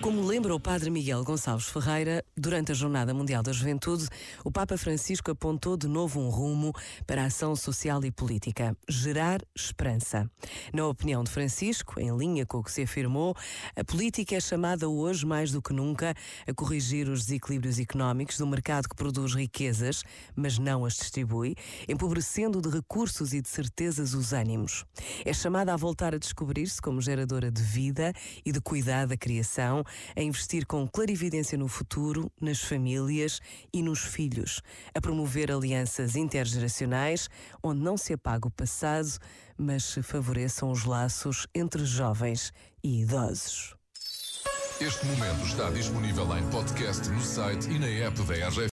Como lembra o padre Miguel Gonçalves Ferreira, durante a Jornada Mundial da Juventude, o Papa Francisco apontou de novo um rumo para a ação social e política: gerar esperança. Na opinião de Francisco, em linha com o que se afirmou, a política é chamada hoje mais do que nunca a corrigir os desequilíbrios económicos do mercado que produz riquezas, mas não as distribui, empobrecendo de recursos e de certezas os ânimos. É chamada a voltar a descobrir-se como geradora de vida e de cuidado da criação a investir com clarividência no futuro, nas famílias e nos filhos, a promover alianças intergeracionais onde não se apaga o passado, mas se favoreçam os laços entre jovens e idosos. Este momento está disponível em podcast no site e na app da RGF.